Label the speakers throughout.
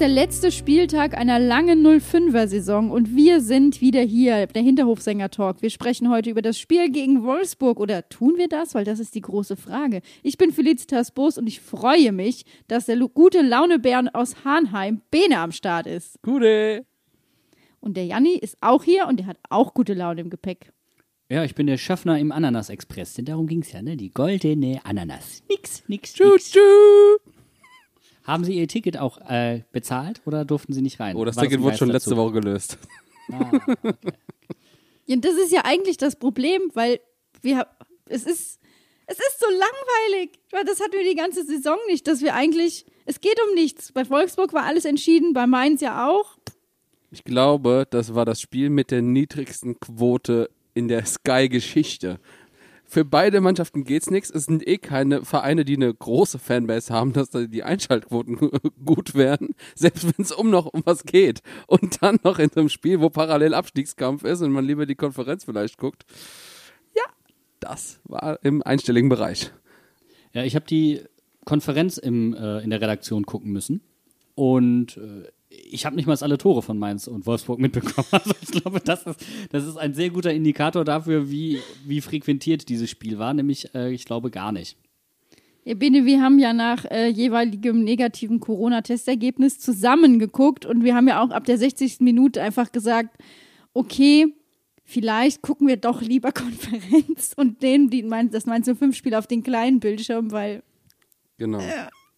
Speaker 1: Ist der letzte Spieltag einer langen 05er-Saison und wir sind wieder hier, der Hinterhofsänger-Talk. Wir sprechen heute über das Spiel gegen Wolfsburg oder tun wir das? Weil das ist die große Frage. Ich bin Felicitas Boos und ich freue mich, dass der gute Launebären aus Hahnheim, Bene, am Start ist.
Speaker 2: Gute.
Speaker 1: Und der Janni ist auch hier und der hat auch gute Laune im Gepäck.
Speaker 2: Ja, ich bin der Schaffner im Ananas-Express, denn darum ging's ja, ne? Die goldene Ananas. Nix, nix,
Speaker 3: Tschü,
Speaker 2: nix.
Speaker 3: tschü.
Speaker 2: Haben Sie Ihr Ticket auch äh, bezahlt oder durften Sie nicht rein?
Speaker 3: Oh, das
Speaker 2: War
Speaker 3: Ticket
Speaker 2: ein
Speaker 3: wurde schon letzte Woche gelöst.
Speaker 2: Ah, okay.
Speaker 1: Ja, das ist ja eigentlich das Problem, weil wir, es ist, es ist so langweilig. Weil Das hatten wir die ganze Saison nicht, dass wir eigentlich, es geht um nichts. Bei Wolfsburg war alles entschieden, bei Mainz ja auch.
Speaker 3: Ich glaube, das war das Spiel mit der niedrigsten Quote in der Sky-Geschichte. Für beide Mannschaften geht's nichts. Es sind eh keine Vereine, die eine große Fanbase haben, dass da die Einschaltquoten gut werden, selbst wenn es um noch um was geht. Und dann noch in einem Spiel, wo parallel Abstiegskampf ist und man lieber die Konferenz vielleicht guckt. Ja, das war im einstelligen Bereich.
Speaker 2: Ja, ich habe die Konferenz im, äh, in der Redaktion gucken müssen und äh, ich habe nicht mal alle Tore von Mainz und Wolfsburg mitbekommen. Also ich glaube, das ist, das ist ein sehr guter Indikator dafür, wie, wie frequentiert dieses Spiel war, nämlich äh, ich glaube gar nicht.
Speaker 1: Ja, Bene, wir haben ja nach äh, jeweiligem negativen Corona-Testergebnis zusammengeguckt und wir haben ja auch ab der 60. Minute einfach gesagt, okay, vielleicht gucken wir doch lieber Konferenz und nehmen die, mein, das Mainz 05 Spiel auf den kleinen Bildschirm, weil
Speaker 3: Genau.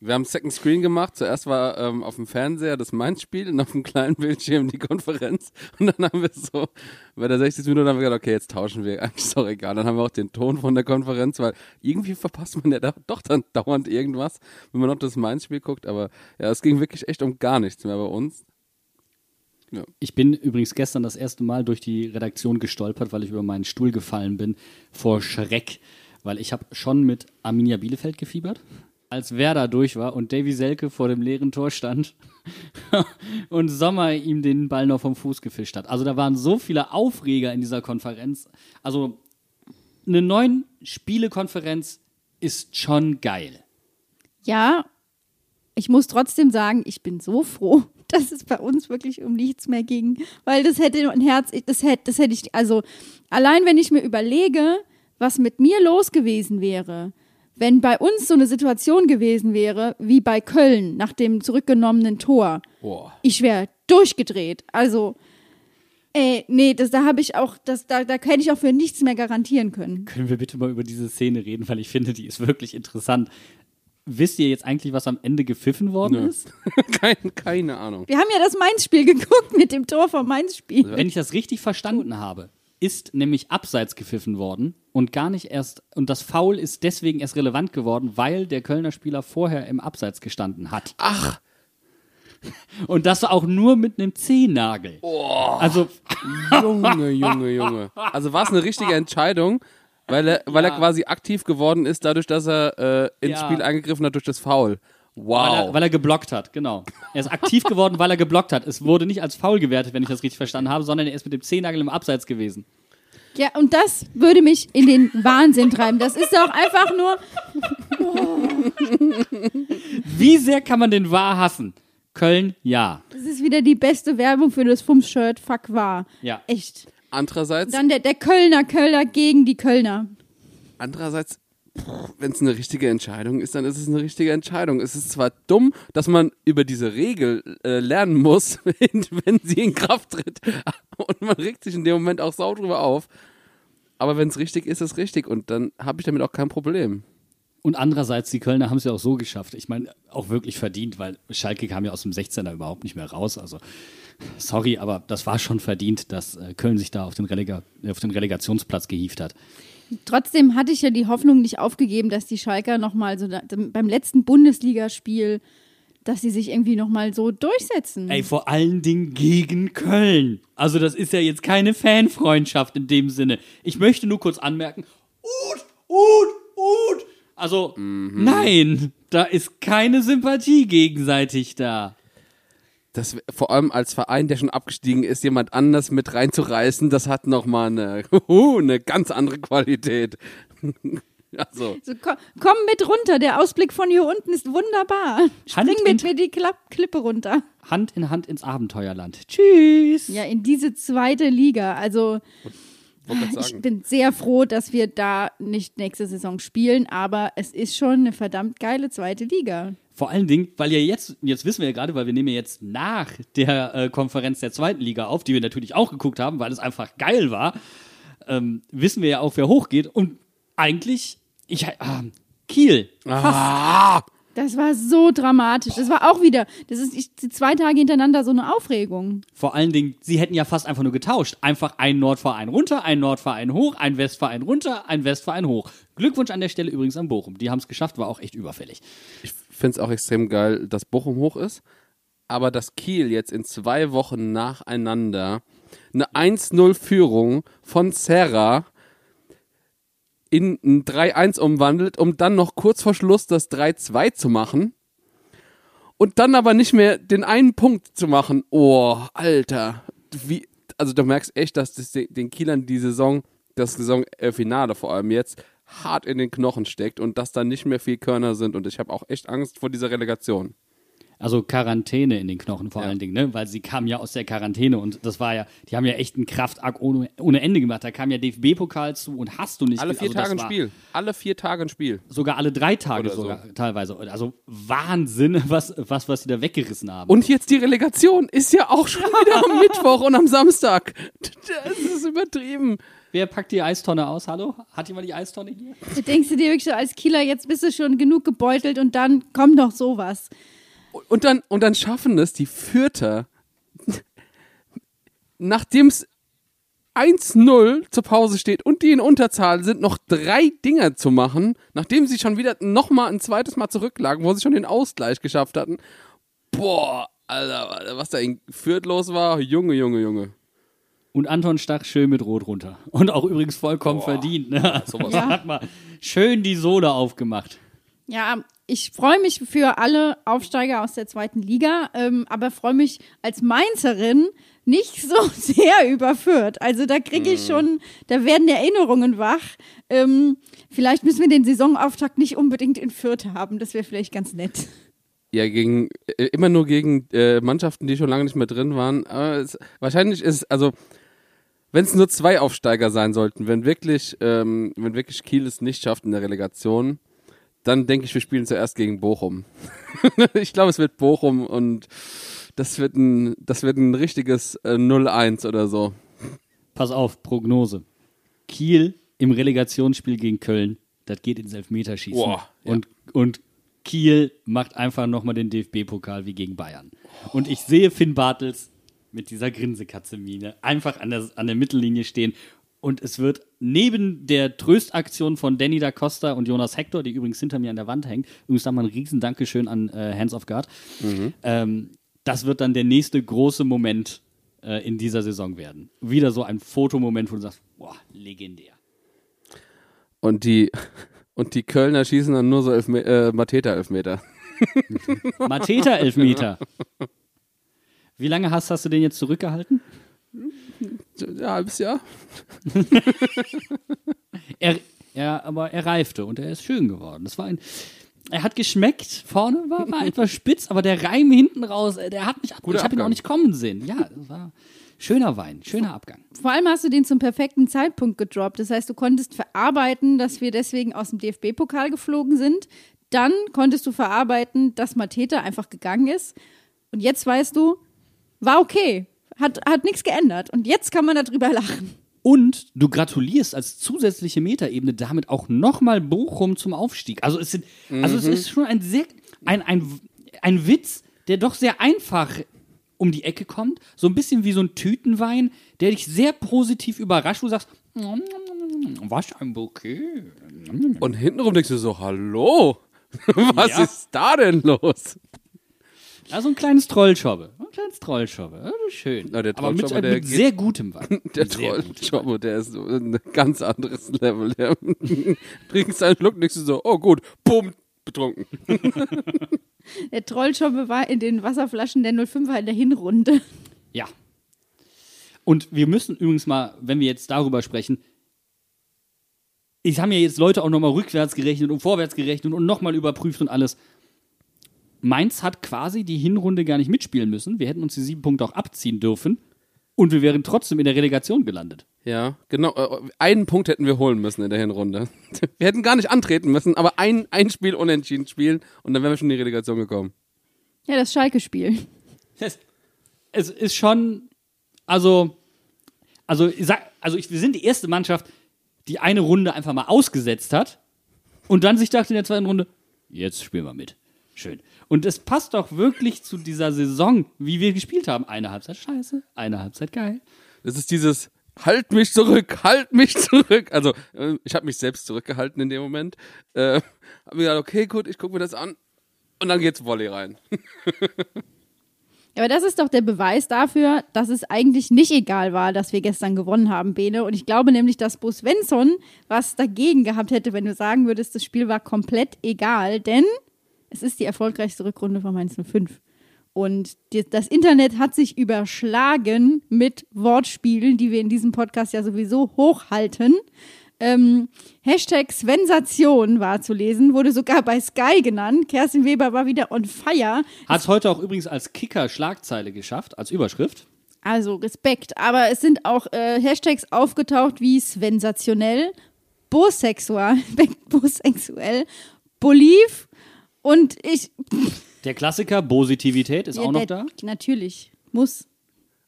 Speaker 3: Wir haben Second Screen gemacht. Zuerst war ähm, auf dem Fernseher das Mainz-Spiel und auf dem kleinen Bildschirm die Konferenz. Und dann haben wir so, bei der 60. Minute haben wir gesagt, okay, jetzt tauschen wir. Eigentlich ist doch egal. Dann haben wir auch den Ton von der Konferenz, weil irgendwie verpasst man ja da, doch dann dauernd irgendwas, wenn man noch das Mainz-Spiel guckt. Aber ja, es ging wirklich echt um gar nichts mehr bei uns.
Speaker 2: Ich bin übrigens gestern das erste Mal durch die Redaktion gestolpert, weil ich über meinen Stuhl gefallen bin vor Schreck, weil ich habe schon mit Arminia Bielefeld gefiebert, als Werder durch war und Davy Selke vor dem leeren Tor stand und Sommer ihm den Ball noch vom Fuß gefischt hat. Also da waren so viele Aufreger in dieser Konferenz. Also eine neun Spiele-Konferenz ist schon geil.
Speaker 1: ja, ich muss trotzdem sagen, ich bin so froh, dass es bei uns wirklich um nichts mehr ging, weil das hätte ein Herz, das hätte, das hätte ich, also allein wenn ich mir überlege, was mit mir los gewesen wäre, wenn bei uns so eine Situation gewesen wäre, wie bei Köln nach dem zurückgenommenen Tor,
Speaker 3: Boah.
Speaker 1: ich wäre durchgedreht. Also, ey, nee, das, da habe ich auch, das, da, da hätte ich auch für nichts mehr garantieren können.
Speaker 2: Können wir bitte mal über diese Szene reden, weil ich finde, die ist wirklich interessant. Wisst ihr jetzt eigentlich, was am Ende gepfiffen worden
Speaker 3: Nö.
Speaker 2: ist?
Speaker 3: Kein, keine Ahnung.
Speaker 1: Wir haben ja das Mainz-Spiel geguckt mit dem Tor vom Mainz-Spiel.
Speaker 2: Wenn ich das richtig verstanden habe, ist nämlich abseits gepfiffen worden und gar nicht erst, und das Foul ist deswegen erst relevant geworden, weil der Kölner Spieler vorher im Abseits gestanden hat.
Speaker 3: Ach,
Speaker 2: Und das auch nur mit einem Zehennagel. Also,
Speaker 3: Junge, Junge, Junge. Also war es eine richtige Entscheidung, weil er, weil er
Speaker 2: Ja.
Speaker 3: quasi aktiv geworden ist, dadurch, dass er äh, ins
Speaker 2: Ja.
Speaker 3: Spiel eingegriffen hat durch das Foul.
Speaker 2: Weil,
Speaker 3: Wow.
Speaker 2: er, weil er geblockt hat, genau. Er ist aktiv geworden, weil er geblockt hat. Es wurde nicht als Foul gewertet, wenn ich das richtig verstanden habe, sondern er ist mit dem Zehennagel im Abseits gewesen.
Speaker 1: Ja, und das würde mich in den Wahnsinn treiben. Das ist doch einfach nur,
Speaker 2: Wie sehr kann man den Wahr hassen? Köln, ja.
Speaker 1: das ist wieder die beste Werbung für das Fums-Shirt. Fuck wahr.
Speaker 2: Ja.
Speaker 1: Echt.
Speaker 3: Andererseits,
Speaker 1: Dann der, der Kölner, Kölner gegen die Kölner.
Speaker 3: andererseits, wenn es eine richtige Entscheidung ist, dann ist es eine richtige Entscheidung. Es ist zwar dumm, dass man über diese Regel äh, lernen muss, wenn sie in Kraft tritt. Und man regt sich in dem Moment auch sau drüber auf. Aber wenn es richtig ist, ist es richtig. Und dann habe ich damit auch kein Problem.
Speaker 2: Und andererseits, die Kölner haben es ja auch so geschafft. Ich meine, auch wirklich verdient, weil Schalke kam ja aus dem 16er überhaupt nicht mehr raus. Also, sorry, aber das war schon verdient, dass äh, Köln sich da auf den, Relega auf den Relegationsplatz gehievt hat.
Speaker 1: Trotzdem hatte ich ja die Hoffnung nicht aufgegeben, dass die Schalker nochmal so da, beim letzten Bundesligaspiel, dass sie sich irgendwie nochmal so durchsetzen.
Speaker 2: Ey, vor allen Dingen gegen Köln. Also das ist ja jetzt keine Fanfreundschaft in dem Sinne. Ich möchte nur kurz anmerken, Ut, Ut, Ut. Also, nein, da ist keine Sympathie gegenseitig da.
Speaker 3: Das vor allem als Verein, der schon abgestiegen ist, jemand anders mit reinzureißen, das hat nochmal eine, eine ganz andere Qualität. also,
Speaker 1: So, komm, komm mit runter, der Ausblick von hier unten ist wunderbar. Spring
Speaker 2: Hand
Speaker 1: mit
Speaker 2: in-
Speaker 1: mir die Klapp Klippe runter.
Speaker 2: Hand in Hand ins Abenteuerland. Tschüss.
Speaker 1: Ja, in diese zweite Liga. Also ich bin sehr froh, dass wir da nicht nächste Saison spielen, aber es ist schon eine verdammt geile zweite Liga.
Speaker 2: Vor allen Dingen, weil ja jetzt, jetzt wissen wir ja gerade, weil wir nehmen ja jetzt nach der äh, Konferenz der zweiten Liga auf, die wir natürlich auch geguckt haben, weil es einfach geil war, ähm, wissen wir ja auch, wer hochgeht. Und eigentlich, ich, ah, Kiel.
Speaker 1: Das war so dramatisch. Das war auch wieder, das ist ich, die zwei Tage hintereinander so eine Aufregung.
Speaker 2: Vor allen Dingen, sie hätten ja fast einfach nur getauscht. Einfach ein Nordverein runter, ein Nordverein hoch, ein Westverein runter, ein Westverein hoch. Glückwunsch an der Stelle übrigens an Bochum. Die haben es geschafft, war auch echt überfällig.
Speaker 3: Ich finde es auch extrem geil, dass Bochum hoch ist, aber dass Kiel jetzt in zwei Wochen nacheinander eine 1-0-Führung von Serra in ein 3-1 umwandelt, um dann noch kurz vor Schluss das 3-2 zu machen und dann aber nicht mehr den einen Punkt zu machen. Oh, Alter. Wie, also du merkst echt, dass das den Kielern die Saison, das Saisonfinale vor allem jetzt, hart in den Knochen steckt und dass da nicht mehr viel Körner sind und ich habe auch echt Angst vor dieser Relegation.
Speaker 2: Also Quarantäne in den Knochen vor allen Dingen, ne? Weil sie kamen ja aus der Quarantäne und das war ja, die haben ja echt einen Kraftakt ohne, ohne Ende gemacht. Da kam ja DFB-Pokal zu und hast du nicht
Speaker 3: Alle vier
Speaker 2: also
Speaker 3: Tage ein Spiel. Alle vier Tage ein Spiel.
Speaker 2: Sogar alle drei Tage
Speaker 3: Oder so.
Speaker 2: sogar teilweise. Also Wahnsinn, was, was, was sie da weggerissen haben.
Speaker 3: Und jetzt die Relegation ist ja auch schon wieder am Mittwoch und am Samstag. Das ist übertrieben.
Speaker 2: Wer packt die Eistonne aus? Hallo? Hat jemand die Eistonne hier?
Speaker 1: Da denkst du dir wirklich so als Kieler, jetzt bist du schon genug gebeutelt und dann kommt noch sowas.
Speaker 3: Und dann, und dann schaffen es die Fürther, nachdem es 1-0 zur Pause steht und die in Unterzahl sind, noch drei Dinger zu machen, nachdem sie schon wieder nochmal ein zweites Mal zurücklagen, wo sie schon den Ausgleich geschafft hatten. Boah, Alter, was da in Fürth los war, Junge, Junge, Junge.
Speaker 2: Und Anton Stach schön mit Rot runter. Und auch übrigens vollkommen verdient. Ne? Also
Speaker 3: sowas.
Speaker 1: Ja.
Speaker 2: hat mal schön die Sohle aufgemacht.
Speaker 1: Ja, ich freue mich für alle Aufsteiger aus der zweiten Liga, ähm, aber freue mich als Mainzerin nicht so sehr überführt. Also da kriege ich schon, da werden Erinnerungen wach. Ähm, vielleicht müssen wir den Saisonauftakt nicht unbedingt in Fürth haben. Das wäre vielleicht ganz nett.
Speaker 3: Ja, gegen äh, immer nur gegen äh, Mannschaften, die schon lange nicht mehr drin waren. Aber es, wahrscheinlich ist, also wenn es nur zwei Aufsteiger sein sollten, wenn wirklich, ähm, wenn wirklich Kiel es nicht schafft in der Relegation, dann denke ich, wir spielen zuerst gegen Bochum. ich glaube, es wird Bochum und das wird ein, das wird ein richtiges äh, 0-1 oder so.
Speaker 2: Pass auf, Prognose. Kiel im Relegationsspiel gegen Köln, das geht ins Elfmeterschießen.
Speaker 3: Boah, ja.
Speaker 2: und, und Kiel macht einfach nochmal den DFB-Pokal wie gegen Bayern. Und ich sehe Finn Bartels mit dieser Grinsekatze-Mine einfach an der, an der Mittellinie stehen. Und es wird neben der Tröstaktion von Danny da Costa und Jonas Hector, die übrigens hinter mir an der Wand hängt, übrigens nochmal ein riesen Dankeschön an äh, Hands of God, ähm, das wird dann der nächste große Moment äh, in dieser Saison werden. Wieder so ein Fotomoment, wo du sagst, boah, legendär.
Speaker 3: Und die, und die Kölner schießen dann nur so Elfme äh, Mateta-Elfmeter.
Speaker 2: Mateta Elfmeter. Wie lange hast, hast du den jetzt zurückgehalten?
Speaker 3: Ja, halbes Jahr.
Speaker 2: Er, er, aber er reifte und er ist schön geworden. Das war ein. Er hat geschmeckt, vorne war, war etwas spitz, aber der Reim hinten raus, äh, der hat mich ab.
Speaker 3: Guter
Speaker 2: Ich habe ihn auch nicht kommen sehen. Ja, das war schöner Wein, schöner Abgang.
Speaker 1: Vor allem hast du den zum perfekten Zeitpunkt gedroppt. Das heißt, du konntest verarbeiten, dass wir deswegen aus dem DFB-Pokal geflogen sind. Dann konntest du verarbeiten, dass Mateta einfach gegangen ist. Und jetzt weißt du, war okay. Hat, hat nichts geändert. Und jetzt kann man darüber lachen.
Speaker 2: Und du gratulierst als zusätzliche Metaebene damit auch nochmal Bochum zum Aufstieg. Also es sind, also es ist schon ein sehr, ein, ein, ein Witz, der doch sehr einfach um die Ecke kommt. So ein bisschen wie so ein Tütenwein, der dich sehr positiv überrascht, wo du sagst, Was ein Bouquet.
Speaker 3: Und hintenrum denkst du so, hallo? Was
Speaker 2: Ja.
Speaker 3: ist da denn los?
Speaker 2: Also ein kleines Trollschobbe. Ein kleines Trollschobbe. Ist schön.
Speaker 3: Ja, der
Speaker 2: Aber mit,
Speaker 3: Trollschobbe, der
Speaker 2: mit
Speaker 3: geht-
Speaker 2: sehr gutem Wein.
Speaker 3: Der
Speaker 2: sehr
Speaker 3: Troll,
Speaker 2: gutem
Speaker 3: Jobbo, der ist so ein ganz anderes Level. Der trinkst einen Schluck, du so, oh gut, bumm, betrunken.
Speaker 1: Der Trollschobbe war in den Wasserflaschen der 05er in der Hinrunde.
Speaker 2: Ja. Und wir müssen übrigens mal, wenn wir jetzt darüber sprechen, ich habe ja jetzt Leute auch nochmal rückwärts gerechnet und vorwärts gerechnet und nochmal überprüft und alles. Mainz hat quasi die Hinrunde gar nicht mitspielen müssen. Wir hätten uns die sieben Punkte auch abziehen dürfen. Und wir wären trotzdem in der Relegation gelandet.
Speaker 3: Ja, genau. äh, Einen Punkt hätten wir holen müssen in der Hinrunde. Wir hätten gar nicht antreten müssen, aber ein, ein Spiel unentschieden spielen und dann wären wir schon in die Relegation gekommen.
Speaker 1: Ja, das Schalke-Spiel.
Speaker 2: Es, es ist schon, also, also, also ich, wir sind die erste Mannschaft, die eine Runde einfach mal ausgesetzt hat und dann sich dachte in der zweiten Runde, jetzt spielen wir mit. Schön. Und es passt doch wirklich zu dieser Saison, wie wir gespielt haben. Eine Halbzeit scheiße, eine Halbzeit geil.
Speaker 3: Das ist dieses Halt mich zurück, halt mich zurück. Also, äh, ich habe mich selbst zurückgehalten in dem Moment. Äh, hab mir gedacht, okay, gut, ich gucke mir das an. Und dann geht's Volley rein.
Speaker 1: Ja, aber das ist doch der Beweis dafür, dass es eigentlich nicht egal war, dass wir gestern gewonnen haben, Bene. Und ich glaube nämlich, dass Bo Svensson was dagegen gehabt hätte, wenn du sagen würdest, das Spiel war komplett egal, denn es ist die erfolgreichste Rückrunde von Mainz 05. Und die, das Internet hat sich überschlagen mit Wortspielen, die wir in diesem Podcast ja sowieso hochhalten. Ähm, Hashtag Svensation war zu lesen, wurde sogar bei Sky genannt. Kerstin Weber war wieder on fire.
Speaker 2: Hat es heute auch übrigens als Kicker-Schlagzeile geschafft, als Überschrift.
Speaker 1: Also Respekt. Aber es sind auch äh, Hashtags aufgetaucht wie sensationell, bosexual, bosexuell, boliv und ich.
Speaker 2: Der Klassiker, Positivität, ist
Speaker 1: Ja,
Speaker 2: auch noch
Speaker 1: der-
Speaker 2: da.
Speaker 1: Natürlich. Muss.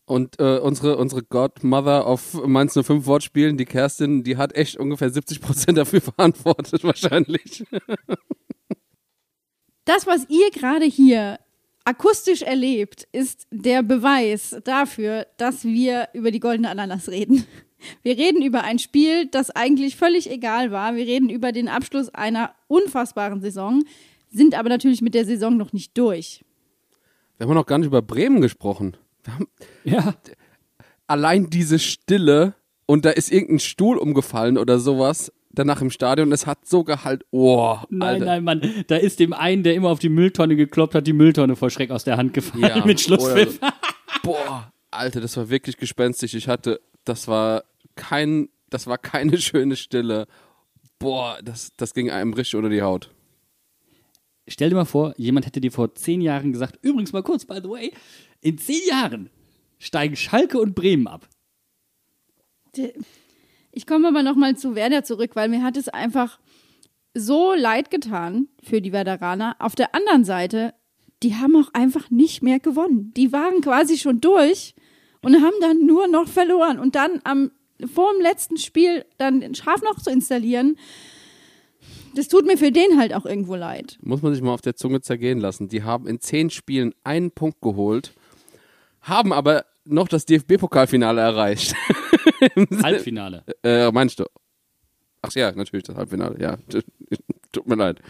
Speaker 3: Und äh, unsere, unsere Godmother auf Mainz 05 Wortspielen, die Kerstin, die hat echt ungefähr 70 Prozent dafür verantwortet, wahrscheinlich.
Speaker 1: Das, was ihr gerade hier akustisch erlebt, ist der Beweis dafür, dass wir über die goldene Ananas reden. Wir reden über ein Spiel, das eigentlich völlig egal war. Wir reden über den Abschluss einer unfassbaren Saison, sind aber natürlich mit der Saison noch nicht durch.
Speaker 3: Wir haben noch gar nicht über Bremen gesprochen. Wir haben
Speaker 2: Ja.
Speaker 3: allein diese Stille und da ist irgendein Stuhl umgefallen oder sowas danach im Stadion. Es hat so gehalt. Oh,
Speaker 2: Nein,
Speaker 3: Alter.
Speaker 2: nein, Mann. Da ist dem einen, der immer auf die Mülltonne gekloppt hat, die Mülltonne vor Schreck aus der Hand gefallen
Speaker 3: Ja,
Speaker 2: mit Schlusspfiff.
Speaker 3: oder Boah, Alter, das war wirklich gespenstisch. Ich hatte, das war kein, das war keine schöne Stille. Boah, das, das ging einem richtig unter die Haut.
Speaker 2: Stell dir mal vor, jemand hätte dir vor zehn Jahren gesagt, übrigens mal kurz, by the way, in zehn Jahren steigen Schalke und Bremen ab.
Speaker 1: Ich komme aber nochmal zu Werder zurück, weil mir hat es einfach so leid getan für die Werderaner. Auf der anderen Seite, die haben auch einfach nicht mehr gewonnen. Die waren quasi schon durch und haben dann nur noch verloren. Und dann am, vor dem letzten Spiel dann den Schaf noch zu installieren, das tut mir für den halt auch irgendwo leid.
Speaker 3: Muss man sich mal auf der Zunge zergehen lassen. Die haben in zehn Spielen einen Punkt geholt, haben aber noch das DFB-Pokalfinale erreicht.
Speaker 2: Halbfinale.
Speaker 3: äh, meinst du? Ach ja, natürlich das Halbfinale, ja. Tut mir leid.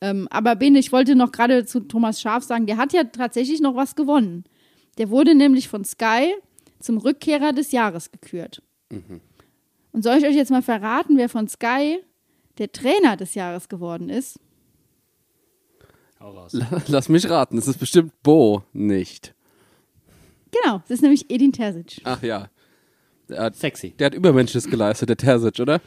Speaker 1: Ähm, aber Bene, ich wollte noch gerade zu Thomas Schaf sagen, der hat ja tatsächlich noch was gewonnen. Der wurde nämlich von Sky zum Rückkehrer des Jahres gekürt. Und soll ich euch jetzt mal verraten, wer von Sky der Trainer des Jahres geworden ist?
Speaker 2: Hau raus.
Speaker 3: Lass mich raten, es ist bestimmt Bo nicht.
Speaker 1: Genau, das ist nämlich Edin Terzic.
Speaker 3: Ach ja. Der hat,
Speaker 2: Sexy.
Speaker 3: der hat Übermenschliches geleistet, der Terzic, oder?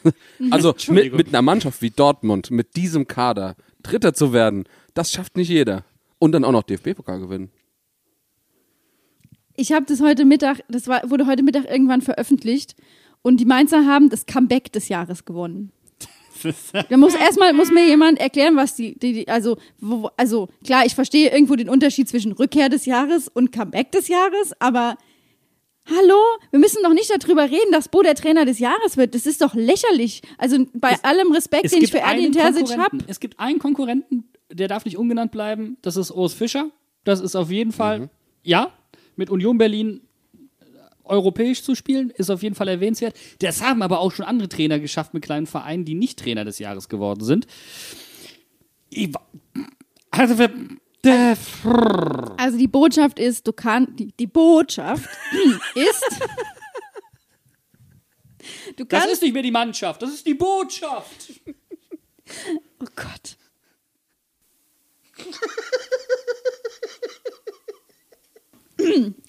Speaker 3: also mit, mit einer Mannschaft wie Dortmund, mit diesem Kader, Dritter zu werden, das schafft nicht jeder. Und dann auch noch DFB-Pokal gewinnen.
Speaker 1: Ich habe das heute Mittag, das war, wurde heute Mittag irgendwann veröffentlicht und die Mainzer haben das Comeback des Jahres gewonnen. Da muss erstmal muss mir jemand erklären, was die, die, die also, wo, also klar, ich verstehe irgendwo den Unterschied zwischen Rückkehr des Jahres und Comeback des Jahres, aber hallo, wir müssen doch nicht darüber reden, dass Bo der Trainer des Jahres wird. Das ist doch lächerlich. Also bei allem Respekt, den ich für Erdin Terzic habe.
Speaker 2: Konkurrenten. Es gibt einen Konkurrenten, der darf nicht ungenannt bleiben. Das ist Urs Fischer. Das ist auf jeden Fall, ja, mit Union Berlin europäisch zu spielen, ist auf jeden Fall erwähnenswert. Das haben aber auch schon andere Trainer geschafft mit kleinen Vereinen, die nicht Trainer des Jahres geworden sind. Also,
Speaker 1: Also die Botschaft ist, du kannst, die, die Botschaft ist, du
Speaker 2: das
Speaker 1: kannst,
Speaker 2: ist nicht mehr die Mannschaft, das ist die Botschaft.
Speaker 1: oh Gott.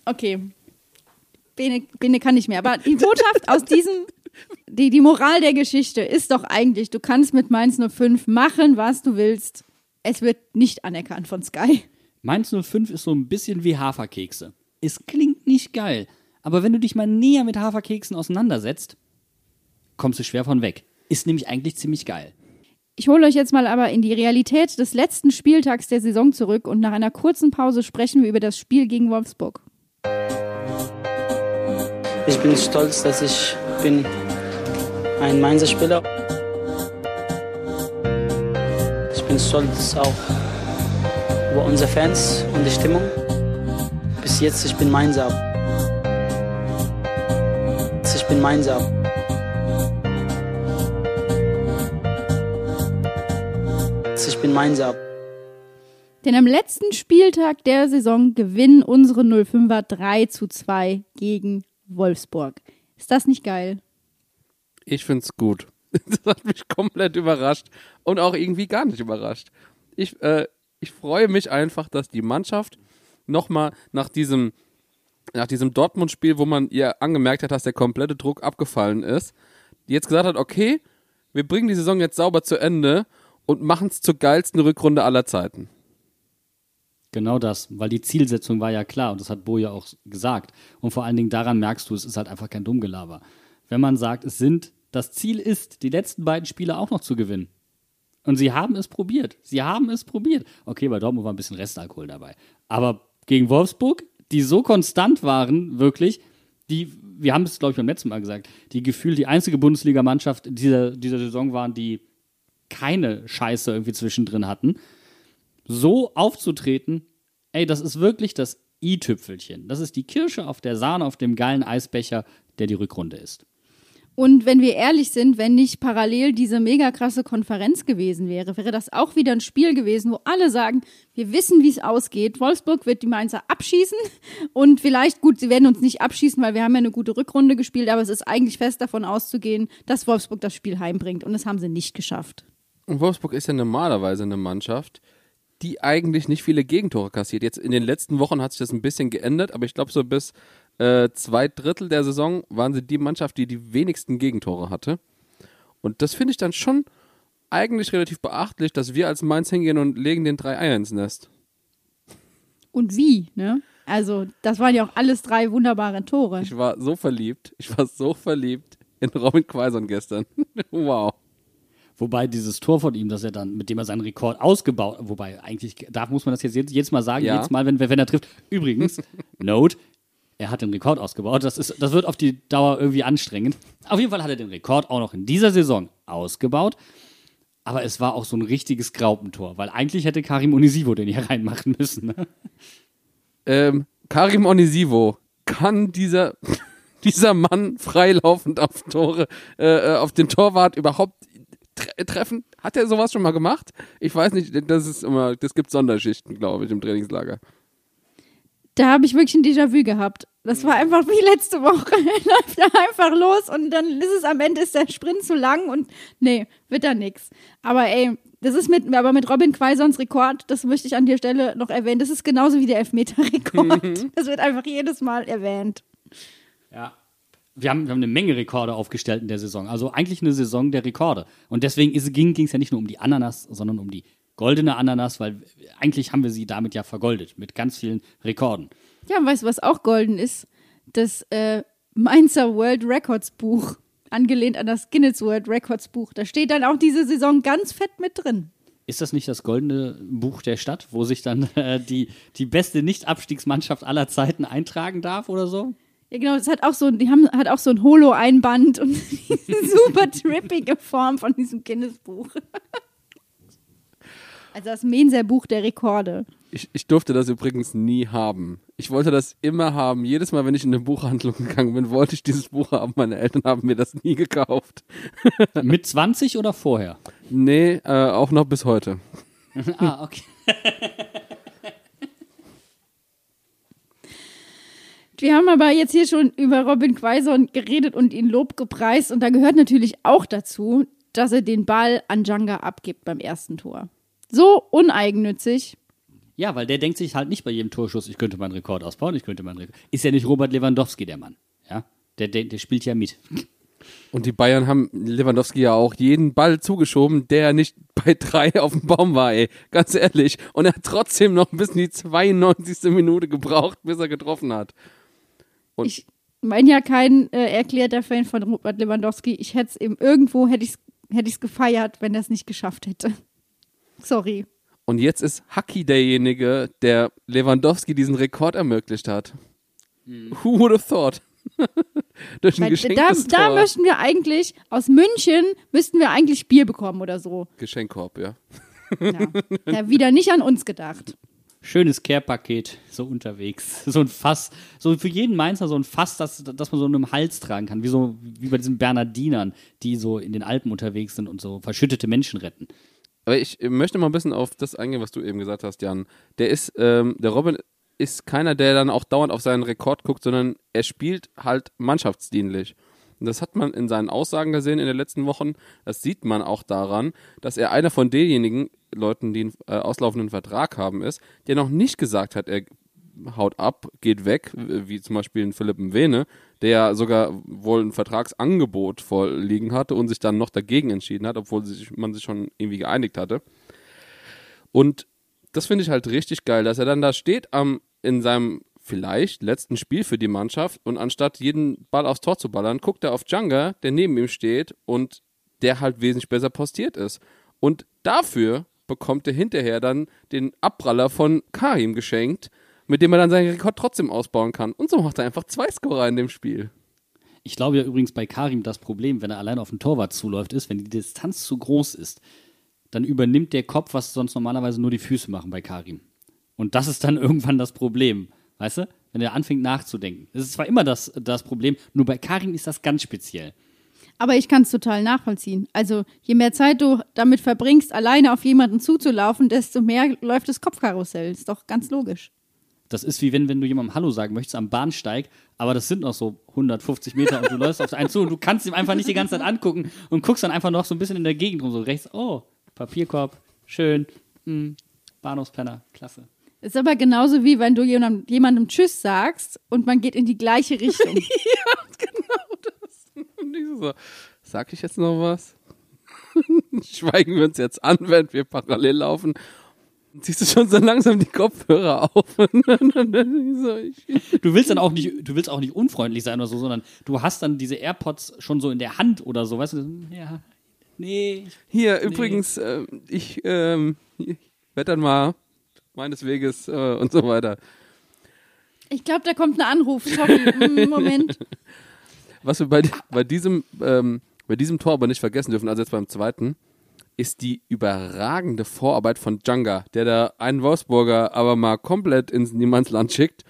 Speaker 1: Okay. Bene, Bene kann nicht mehr, aber die Botschaft aus diesem, die, die Moral der Geschichte ist doch eigentlich, du kannst mit Mainz 05 machen, was du willst. Es wird nicht anerkannt von Sky.
Speaker 2: Mainz 05 ist so ein bisschen wie Haferkekse. Es klingt nicht geil, aber wenn du dich mal näher mit Haferkeksen auseinandersetzt, kommst du schwer von weg. Ist nämlich eigentlich ziemlich geil.
Speaker 1: Ich hole euch jetzt mal aber in die Realität des letzten Spieltags der Saison zurück und nach einer kurzen Pause sprechen wir über das Spiel gegen Wolfsburg.
Speaker 4: Ich bin stolz, dass ich bin ein Mainzer Spieler. Ich bin stolz auch über unsere Fans und die Stimmung. Bis jetzt, ich bin Mainzer. Ich bin Mainzer. Ich bin Mainzer.
Speaker 1: Denn am letzten Spieltag der Saison gewinnen unsere 05er 3 zu 2 gegen Wolfsburg. Ist das nicht geil?
Speaker 3: Ich find's gut. Das hat mich komplett überrascht und auch irgendwie gar nicht überrascht. Ich, äh, ich freue mich einfach, dass die Mannschaft nochmal nach diesem, nach diesem Dortmund-Spiel, wo man ihr angemerkt hat, dass der komplette Druck abgefallen ist, jetzt gesagt hat, okay, wir bringen die Saison jetzt sauber zu Ende und machen es zur geilsten Rückrunde aller Zeiten.
Speaker 2: Genau das, weil die Zielsetzung war ja klar und das hat Bo ja auch gesagt. Und vor allen Dingen daran merkst du, es ist halt einfach kein Dummgelaber. Wenn man sagt, es sind, das Ziel ist, die letzten beiden Spiele auch noch zu gewinnen. Und sie haben es probiert. Sie haben es probiert. Okay, bei Dortmund war ein bisschen Restalkohol dabei. Aber gegen Wolfsburg, die so konstant waren, wirklich, die, wir haben es, glaube ich, beim letzten Mal gesagt, die gefühlt die einzige Bundesligamannschaft dieser, dieser Saison waren, die keine Scheiße irgendwie zwischendrin hatten so aufzutreten, ey, das ist wirklich das i-Tüpfelchen. Das ist die Kirsche auf der Sahne, auf dem geilen Eisbecher, der die Rückrunde ist.
Speaker 1: Und wenn wir ehrlich sind, wenn nicht parallel diese mega krasse Konferenz gewesen wäre, wäre das auch wieder ein Spiel gewesen, wo alle sagen, wir wissen, wie es ausgeht. Wolfsburg wird die Mainzer abschießen und vielleicht, gut, sie werden uns nicht abschießen, weil wir haben ja eine gute Rückrunde gespielt, aber es ist eigentlich fest davon auszugehen, dass Wolfsburg das Spiel heimbringt und das haben sie nicht geschafft.
Speaker 3: Und Wolfsburg ist ja normalerweise eine Mannschaft, die eigentlich nicht viele Gegentore kassiert. Jetzt in den letzten Wochen hat sich das ein bisschen geändert, aber ich glaube, so bis äh, zwei Drittel der Saison waren sie die Mannschaft, die die wenigsten Gegentore hatte. Und das finde ich dann schon eigentlich relativ beachtlich, dass wir als Mainz hingehen und legen den drei Eier ins Nest.
Speaker 1: Und wie, ne? Also, das waren ja auch alles drei wunderbare Tore.
Speaker 3: Ich war so verliebt, ich war so verliebt in Robin Quaison gestern. wow.
Speaker 2: Wobei dieses Tor von ihm, dass er dann, mit dem er seinen Rekord ausgebaut, wobei eigentlich, da muss man das jetzt jedes, jedes Mal sagen,
Speaker 3: Ja.
Speaker 2: jedes Mal, wenn, wenn er trifft. Übrigens, Note, er hat den Rekord ausgebaut. Das, ist, das wird auf die Dauer irgendwie anstrengend. Auf jeden Fall hat er den Rekord auch noch in dieser Saison ausgebaut. Aber es war auch so ein richtiges Graupentor, weil eigentlich hätte Karim Onisivo den hier reinmachen müssen. Ne?
Speaker 3: Ähm, Karim Onisivo, kann dieser, dieser Mann freilaufend auf Tore, äh, äh, auf den Torwart überhaupt tre treffen? Hat er sowas schon mal gemacht? Ich weiß nicht, das ist immer, das gibt Sonderschichten, glaube ich, im Trainingslager.
Speaker 1: Da habe ich wirklich ein Déjà-vu gehabt. Das war einfach wie letzte Woche. Er läuft da einfach los und dann ist es am Ende ist der Sprint zu lang und nee, wird da nix. Aber ey, das ist mit, aber mit Robin Quaisons Rekord, das möchte ich an der Stelle noch erwähnen, das ist genauso wie der Elfmeter-Rekord. Das wird einfach jedes Mal erwähnt.
Speaker 2: Ja. Wir haben, wir haben eine Menge Rekorde aufgestellt in der Saison. Also eigentlich eine Saison der Rekorde. Und deswegen ging es ja nicht nur um die Ananas, sondern um die goldene Ananas, weil eigentlich haben wir sie damit ja vergoldet mit ganz vielen Rekorden.
Speaker 1: Ja, und weißt du, was auch golden ist? Das äh, Mainzer World Records Buch, angelehnt an das Guinness World Records Buch. Da steht dann auch diese Saison ganz fett mit drin.
Speaker 2: Ist das nicht das goldene Buch der Stadt, wo sich dann äh, die, die beste Nicht-Abstiegsmannschaft aller Zeiten eintragen darf oder so?
Speaker 1: Ja, genau, das hat auch so, die haben, hat auch so ein Holo-Einband und diese super trippige Form von diesem Guinness-Buch. Also das Menser-Buch der Rekorde.
Speaker 3: Ich, ich durfte das übrigens nie haben. Ich wollte das immer haben. Jedes Mal, wenn ich in eine Buchhandlung gegangen bin, wollte ich dieses Buch haben. Meine Eltern haben mir das nie gekauft.
Speaker 2: Mit 20 oder vorher?
Speaker 3: Nee, äh, auch noch bis heute.
Speaker 2: ah, okay.
Speaker 1: Wir haben aber jetzt hier schon über Robin Quaison geredet und ihn Lob gepreist. Und da gehört natürlich auch dazu, dass er den Ball an Djanga abgibt beim ersten Tor. So uneigennützig.
Speaker 2: Ja, weil der denkt sich halt nicht bei jedem Torschuss, ich könnte meinen Rekord ausbauen, ich könnte meinen Rekord. Ist ja nicht Robert Lewandowski, der Mann. Ja, der, der, der spielt ja mit.
Speaker 3: Und die Bayern haben Lewandowski ja auch jeden Ball zugeschoben, der nicht bei drei auf dem Baum war, ey. Ganz ehrlich. Und er hat trotzdem noch bis in die 92. Minute gebraucht, bis er getroffen hat. Und
Speaker 1: Ich bin ja kein äh, erklärter Fan von Robert Lewandowski. Ich hätte es eben irgendwo, hätte ich es hätte ich's gefeiert, wenn er es nicht geschafft hätte. Sorry.
Speaker 3: Und jetzt ist Haki derjenige, der Lewandowski diesen Rekord ermöglicht hat. Who would have thought? Durch ein
Speaker 1: Weil da,
Speaker 3: geschenktes
Speaker 1: da
Speaker 3: Tor.
Speaker 1: möchten wir eigentlich, aus München müssten wir eigentlich Bier bekommen oder so.
Speaker 3: Geschenkkorb, ja.
Speaker 1: Ja. ja, wieder nicht an uns gedacht.
Speaker 2: Schönes Care-Paket, so unterwegs. So ein Fass, so für jeden Mainzer so ein Fass, das, das man so in einem Hals tragen kann, wie so, wie bei diesen Bernardinern, die so in den Alpen unterwegs sind und so verschüttete Menschen retten.
Speaker 3: Aber ich möchte mal ein bisschen auf das eingehen, was du eben gesagt hast, Jan. Der ist, ähm, der Robin ist keiner, der dann auch dauernd auf seinen Rekord guckt, sondern er spielt halt mannschaftsdienlich. Und das hat man in seinen Aussagen gesehen in den letzten Wochen. Das sieht man auch daran, dass er einer von denjenigen Leuten, die einen äh, auslaufenden Vertrag haben, ist, der noch nicht gesagt hat, er haut ab, geht weg, wie zum Beispiel ein Philipp Mwene, der sogar wohl ein Vertragsangebot vorliegen hatte und sich dann noch dagegen entschieden hat, obwohl sich, man sich schon irgendwie geeinigt hatte. Und das finde ich halt richtig geil, dass er dann da steht am, in seinem vielleicht letzten Spiel für die Mannschaft und anstatt jeden Ball aufs Tor zu ballern, guckt er auf Djanga, der neben ihm steht und der halt wesentlich besser postiert ist. Und dafür bekommt er hinterher dann den Abpraller von Karim geschenkt, mit dem er dann seinen Rekord trotzdem ausbauen kann. Und so macht er einfach zwei Scorer in dem Spiel.
Speaker 2: Ich glaube ja übrigens bei Karim das Problem, wenn er allein auf den Torwart zuläuft, ist, wenn die Distanz zu groß ist, dann übernimmt der Kopf, was sonst normalerweise nur die Füße machen bei Karim. Und das ist dann irgendwann das Problem. Weißt du? Wenn er anfängt nachzudenken. Das ist zwar immer das, das Problem, nur bei Karim ist das ganz speziell.
Speaker 1: Aber ich kann es total nachvollziehen. Also je mehr Zeit du damit verbringst, alleine auf jemanden zuzulaufen, desto mehr läuft das Kopfkarussell. Ist doch ganz logisch.
Speaker 2: Das ist wie wenn, wenn du jemandem Hallo sagen möchtest am Bahnsteig, aber das sind noch so 150 Meter und du läufst auf einen zu und du kannst ihm einfach nicht die ganze Zeit angucken und guckst dann einfach noch so ein bisschen in der Gegend rum, so rechts, oh, Papierkorb, schön, hm, Bahnhofspenner, klasse.
Speaker 1: Ist aber genauso wie wenn du jemandem, jemandem Tschüss sagst und man geht in die gleiche Richtung.
Speaker 3: Und ich so, sag ich jetzt noch was? Schweigen wir uns jetzt an, während wir parallel laufen. Und ziehst du schon so langsam die Kopfhörer auf. So, ich,
Speaker 2: Du willst dann auch nicht, du willst auch nicht unfreundlich sein oder so, sondern du hast dann diese AirPods schon so in der Hand oder so, weißt du? Ja, nee.
Speaker 3: hier, übrigens, ähm, ich, ähm, ich werde dann mal meines Weges äh, und so weiter.
Speaker 1: Ich glaube, da kommt ein Anruf. Sorry, mm, Moment.
Speaker 3: Was wir bei, bei, diesem, ähm, bei diesem Tor aber nicht vergessen dürfen, also jetzt beim zweiten, ist die überragende Vorarbeit von Djanga, der da einen Wolfsburger aber mal komplett ins Niemandsland schickt,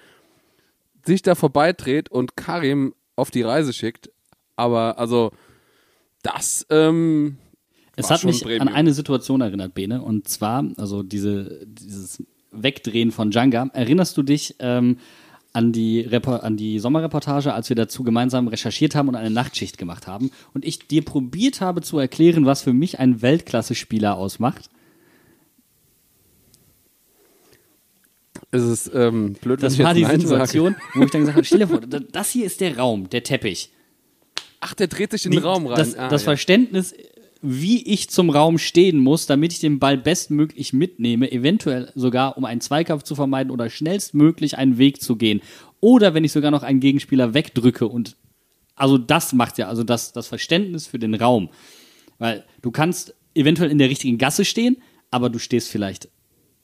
Speaker 3: sich da vorbeidreht und Karim auf die Reise schickt. Aber also, das, ähm,
Speaker 2: Es hat mich
Speaker 3: Premium.
Speaker 2: an eine Situation erinnert, Bene, und zwar, also diese, dieses Wegdrehen von Djanga. Erinnerst du dich ähm, an, die Repo an die Sommerreportage, als wir dazu gemeinsam recherchiert haben und eine Nachtschicht gemacht haben und ich dir probiert habe zu erklären, was für mich ein Weltklasse-Spieler ausmacht?
Speaker 3: ist es ähm, blöd, wenn
Speaker 2: Das
Speaker 3: ich
Speaker 2: war die
Speaker 3: Nein
Speaker 2: Situation,
Speaker 3: Sage.
Speaker 2: wo ich dann gesagt habe, stell dir vor, da- das hier ist der Raum, der Teppich.
Speaker 3: Ach, der dreht sich in den Raum rein.
Speaker 2: Das,
Speaker 3: ah,
Speaker 2: das
Speaker 3: ja.
Speaker 2: Verständnis, wie ich zum Raum stehen muss, damit ich den Ball bestmöglich mitnehme, eventuell sogar, um einen Zweikampf zu vermeiden oder schnellstmöglich einen Weg zu gehen. Oder wenn ich sogar noch einen Gegenspieler wegdrücke und also das macht ja, also das, das Verständnis für den Raum. Weil du kannst eventuell in der richtigen Gasse stehen, aber du stehst vielleicht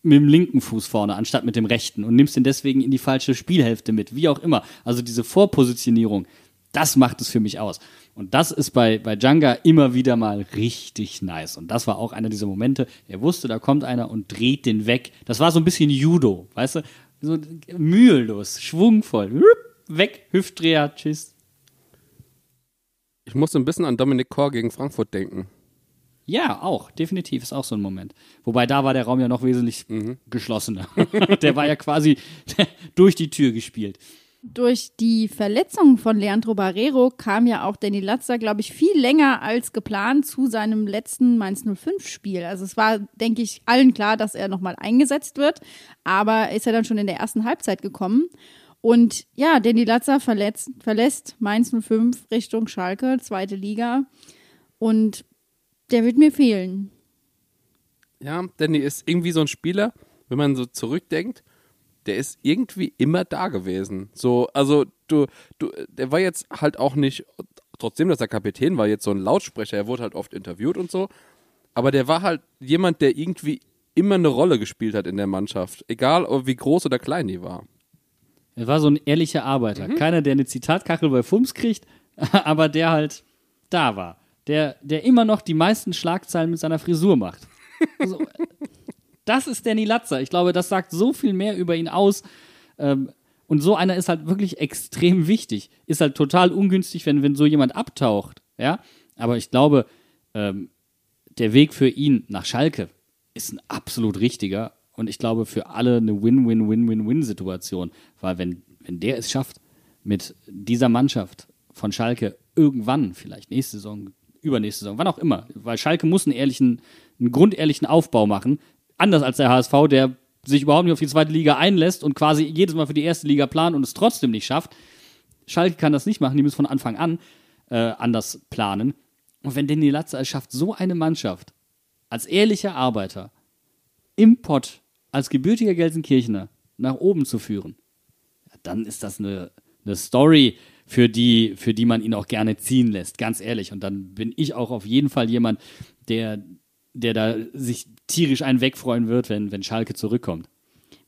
Speaker 2: mit dem linken Fuß vorne anstatt mit dem rechten und nimmst ihn deswegen in die falsche Spielhälfte mit, wie auch immer. Also diese Vorpositionierung, das macht es für mich aus. Und das ist bei, bei Djanga immer wieder mal richtig nice. Und das war auch einer dieser Momente. Er wusste, da kommt einer und dreht den weg. Das war so ein bisschen Judo, weißt du? So mühelos, schwungvoll. Weg, Hüftdreher, tschüss.
Speaker 3: Ich musste ein bisschen an Dominik Kor gegen Frankfurt denken.
Speaker 2: Ja, auch, definitiv, ist auch so ein Moment. Wobei da war der Raum ja noch wesentlich geschlossener. der war ja quasi durch die Tür gespielt.
Speaker 1: Durch die Verletzung von Leandro Barrero kam ja auch Danny Latzer, glaube ich, viel länger als geplant zu seinem letzten Mainz 05-Spiel. Also es war, denke ich, allen klar, dass er nochmal eingesetzt wird, aber ist er dann schon in der ersten Halbzeit gekommen. Und ja, Danny Latzer verletzt, verlässt Mainz 05 Richtung Schalke, zweite Liga. Und der wird mir fehlen.
Speaker 3: Ja, Danny ist irgendwie so ein Spieler, wenn man so zurückdenkt, der ist irgendwie immer da gewesen. So, also du, du, der war jetzt halt auch nicht, trotzdem, dass er Kapitän war, jetzt so ein Lautsprecher, er wurde halt oft interviewt und so, aber der war halt jemand, der irgendwie immer eine Rolle gespielt hat in der Mannschaft, egal wie groß oder klein die war.
Speaker 2: Er war so ein ehrlicher Arbeiter. Keiner, der eine Zitatkachel bei Fums kriegt, aber der halt da war. Der, der immer noch die meisten Schlagzeilen mit seiner Frisur macht. So, das ist Danny Latzer. Ich glaube, das sagt so viel mehr über ihn aus. Ähm, und so einer ist halt wirklich extrem wichtig. Ist halt total ungünstig, wenn, wenn so jemand abtaucht. Ja, aber ich glaube, ähm, der Weg für ihn nach Schalke ist ein absolut richtiger. Und ich glaube, für alle eine Win-Win-Win-Win-Win-Situation. Weil wenn, wenn der es schafft, mit dieser Mannschaft von Schalke irgendwann, vielleicht nächste Saison, übernächste Saison, wann auch immer, weil Schalke muss einen ehrlichen, einen grundehrlichen Aufbau machen. Anders als der HSV, der sich überhaupt nicht auf die zweite Liga einlässt und quasi jedes Mal für die erste Liga plant und es trotzdem nicht schafft. Schalke kann das nicht machen, die müssen von Anfang an äh, anders planen. Und wenn Danny Latze es schafft, so eine Mannschaft als ehrlicher Arbeiter im Pott, als gebürtiger Gelsenkirchener nach oben zu führen, dann ist das eine, eine Story, für die, für die man ihn auch gerne ziehen lässt, ganz ehrlich. Und dann bin ich auch auf jeden Fall jemand, der, der da sich tierisch einen wegfreuen wird, wenn, wenn Schalke zurückkommt.